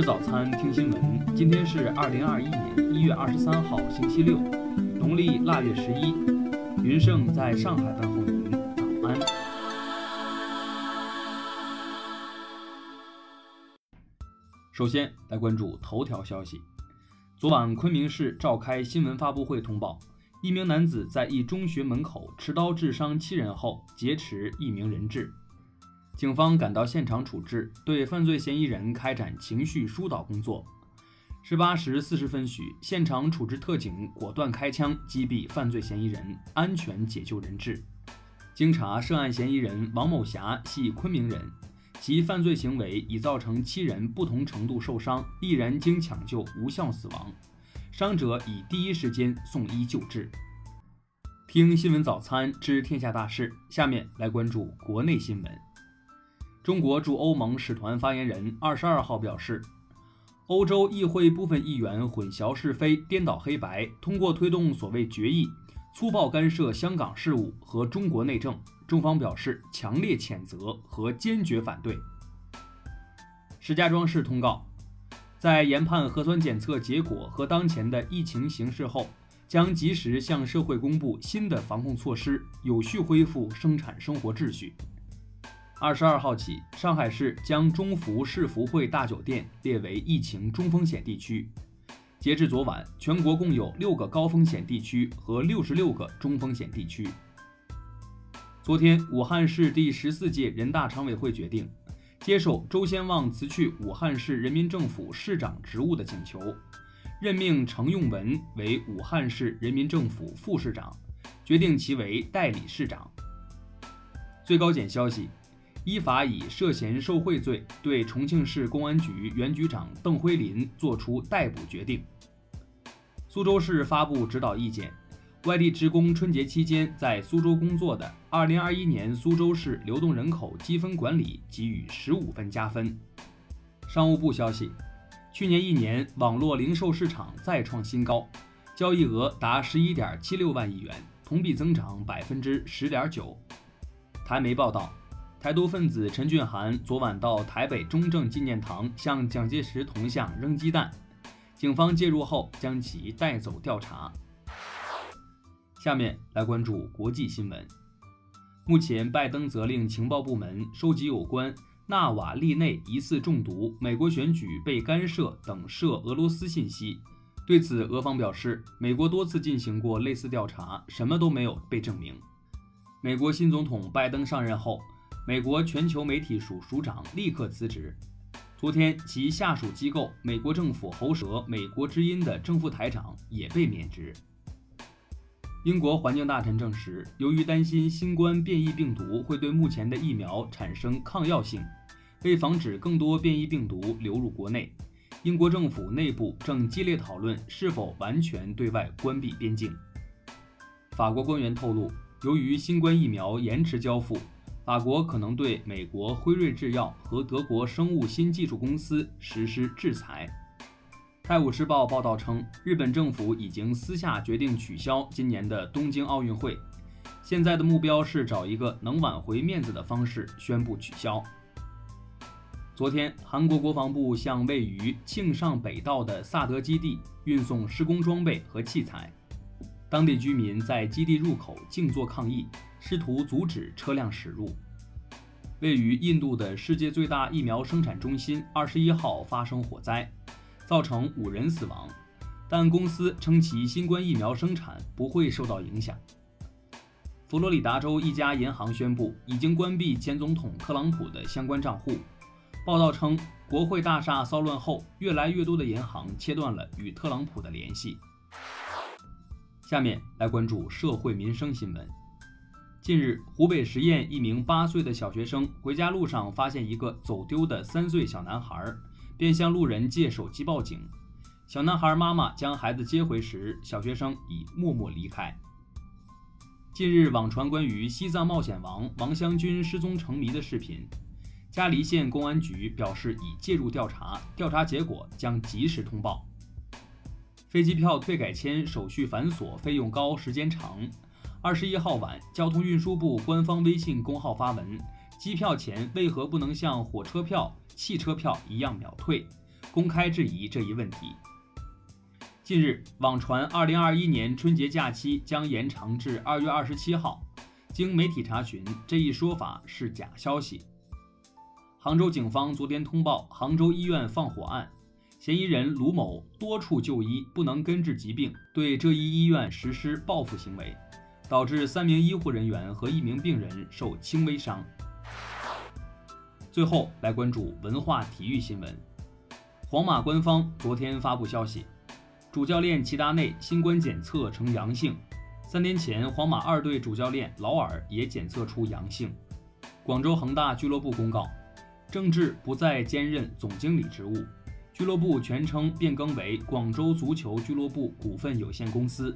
吃早餐，听新闻。今天是二零二一年一月二十三号，星期六，农历腊月十一。云盛在上海问候您，早安。首先来关注头条消息。昨晚，昆明市召开新闻发布会通报，一名男子在一中学门口持刀致伤七人后劫持一名人质。警方赶到现场处置，对犯罪嫌疑人开展情绪疏导工作。十八时四十分许，现场处置特警果断开枪击毙犯罪嫌疑人，安全解救人质。经查，涉案嫌疑人王某霞系昆明人，其犯罪行为已造成七人不同程度受伤，一人经抢救无效死亡，伤者已第一时间送医救治。听新闻早餐知天下大事，下面来关注国内新闻。中国驻欧盟使团发言人二十二号表示，欧洲议会部分议员混淆是非、颠倒黑白，通过推动所谓决议，粗暴干涉香港事务和中国内政，中方表示强烈谴责和坚决反对。石家庄市通告，在研判核酸检测结果和当前的疫情形势后，将及时向社会公布新的防控措施，有序恢复生产生活秩序。二十二号起，上海市将中福世福汇大酒店列为疫情中风险地区。截至昨晚，全国共有六个高风险地区和六十六个中风险地区。昨天，武汉市第十四届人大常委会决定接受周先旺辞去武汉市人民政府市长职务的请求，任命程用文为武汉市人民政府副市长，决定其为代理市长。最高检消息。依法以涉嫌受贿罪对重庆市公安局原局长邓辉林作出逮捕决定。苏州市发布指导意见，外地职工春节期间在苏州工作的，2021年苏州市流动人口积分管理给予15分加分。商务部消息，去年一年网络零售市场再创新高，交易额达11.76万亿元，同比增长10.9%。台媒报道。台独分子陈俊涵昨晚到台北中正纪念堂向蒋介石铜像扔鸡蛋，警方介入后将其带走调查。下面来关注国际新闻。目前，拜登责令情报部门收集有关纳瓦利内疑似中毒、美国选举被干涉等涉俄罗斯信息。对此，俄方表示，美国多次进行过类似调查，什么都没有被证明。美国新总统拜登上任后。美国全球媒体署署长立刻辞职。昨天，其下属机构美国政府喉舌美国之音的正副台长也被免职。英国环境大臣证实，由于担心新冠变异病毒会对目前的疫苗产生抗药性，为防止更多变异病毒流入国内，英国政府内部正激烈讨论是否完全对外关闭边境。法国官员透露，由于新冠疫苗延迟交付。法国可能对美国辉瑞制药和德国生物新技术公司实施制裁。《泰晤士报》报道称，日本政府已经私下决定取消今年的东京奥运会，现在的目标是找一个能挽回面子的方式宣布取消。昨天，韩国国防部向位于庆尚北道的萨德基地运送施工装备和器材，当地居民在基地入口静坐抗议。试图阻止车辆驶入。位于印度的世界最大疫苗生产中心二十一号发生火灾，造成五人死亡，但公司称其新冠疫苗生产不会受到影响。佛罗里达州一家银行宣布已经关闭前总统特朗普的相关账户。报道称，国会大厦骚乱后，越来越多的银行切断了与特朗普的联系。下面来关注社会民生新闻。近日，湖北十堰一名八岁的小学生回家路上发现一个走丢的三岁小男孩，便向路人借手机报警。小男孩妈妈将孩子接回时，小学生已默默离开。近日，网传关于西藏冒险王王湘军失踪成谜的视频，嘉黎县公安局表示已介入调查，调查结果将及时通报。飞机票退改签手续繁琐，费用高，时间长。二十一号晚，交通运输部官方微信公号发文：机票钱为何不能像火车票、汽车票一样秒退？公开质疑这一问题。近日，网传2021年春节假期将延长至2月27号，经媒体查询，这一说法是假消息。杭州警方昨天通报杭州医院放火案，嫌疑人卢某多处就医不能根治疾病，对这一医院实施报复行为，导致三名医护人员和一名病人受轻微伤。最后来关注文化体育新闻，皇马官方昨天发布消息。主教练齐达内新冠检测呈阳性，三年前皇马二队主教练劳尔也检测出阳性。广州恒大俱乐部公告，郑智不再兼任总经理职务，俱乐部全称变更为广州足球俱乐部股份有限公司。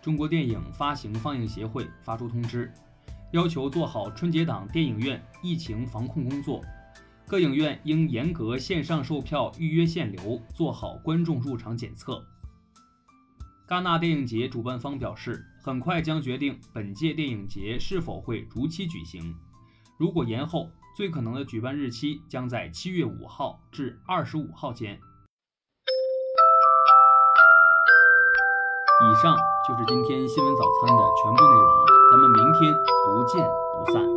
中国电影发行放映协会发出通知，要求做好春节档电影院疫情防控工作。各影院应严格线上售票、预约限流，做好观众入场检测。戛纳电影节主办方表示，很快将决定本届电影节是否会如期举行。如果延后，最可能的举办日期将在七月五号至二十五号间。以上就是今天新闻早餐的全部内容，咱们明天不见不散。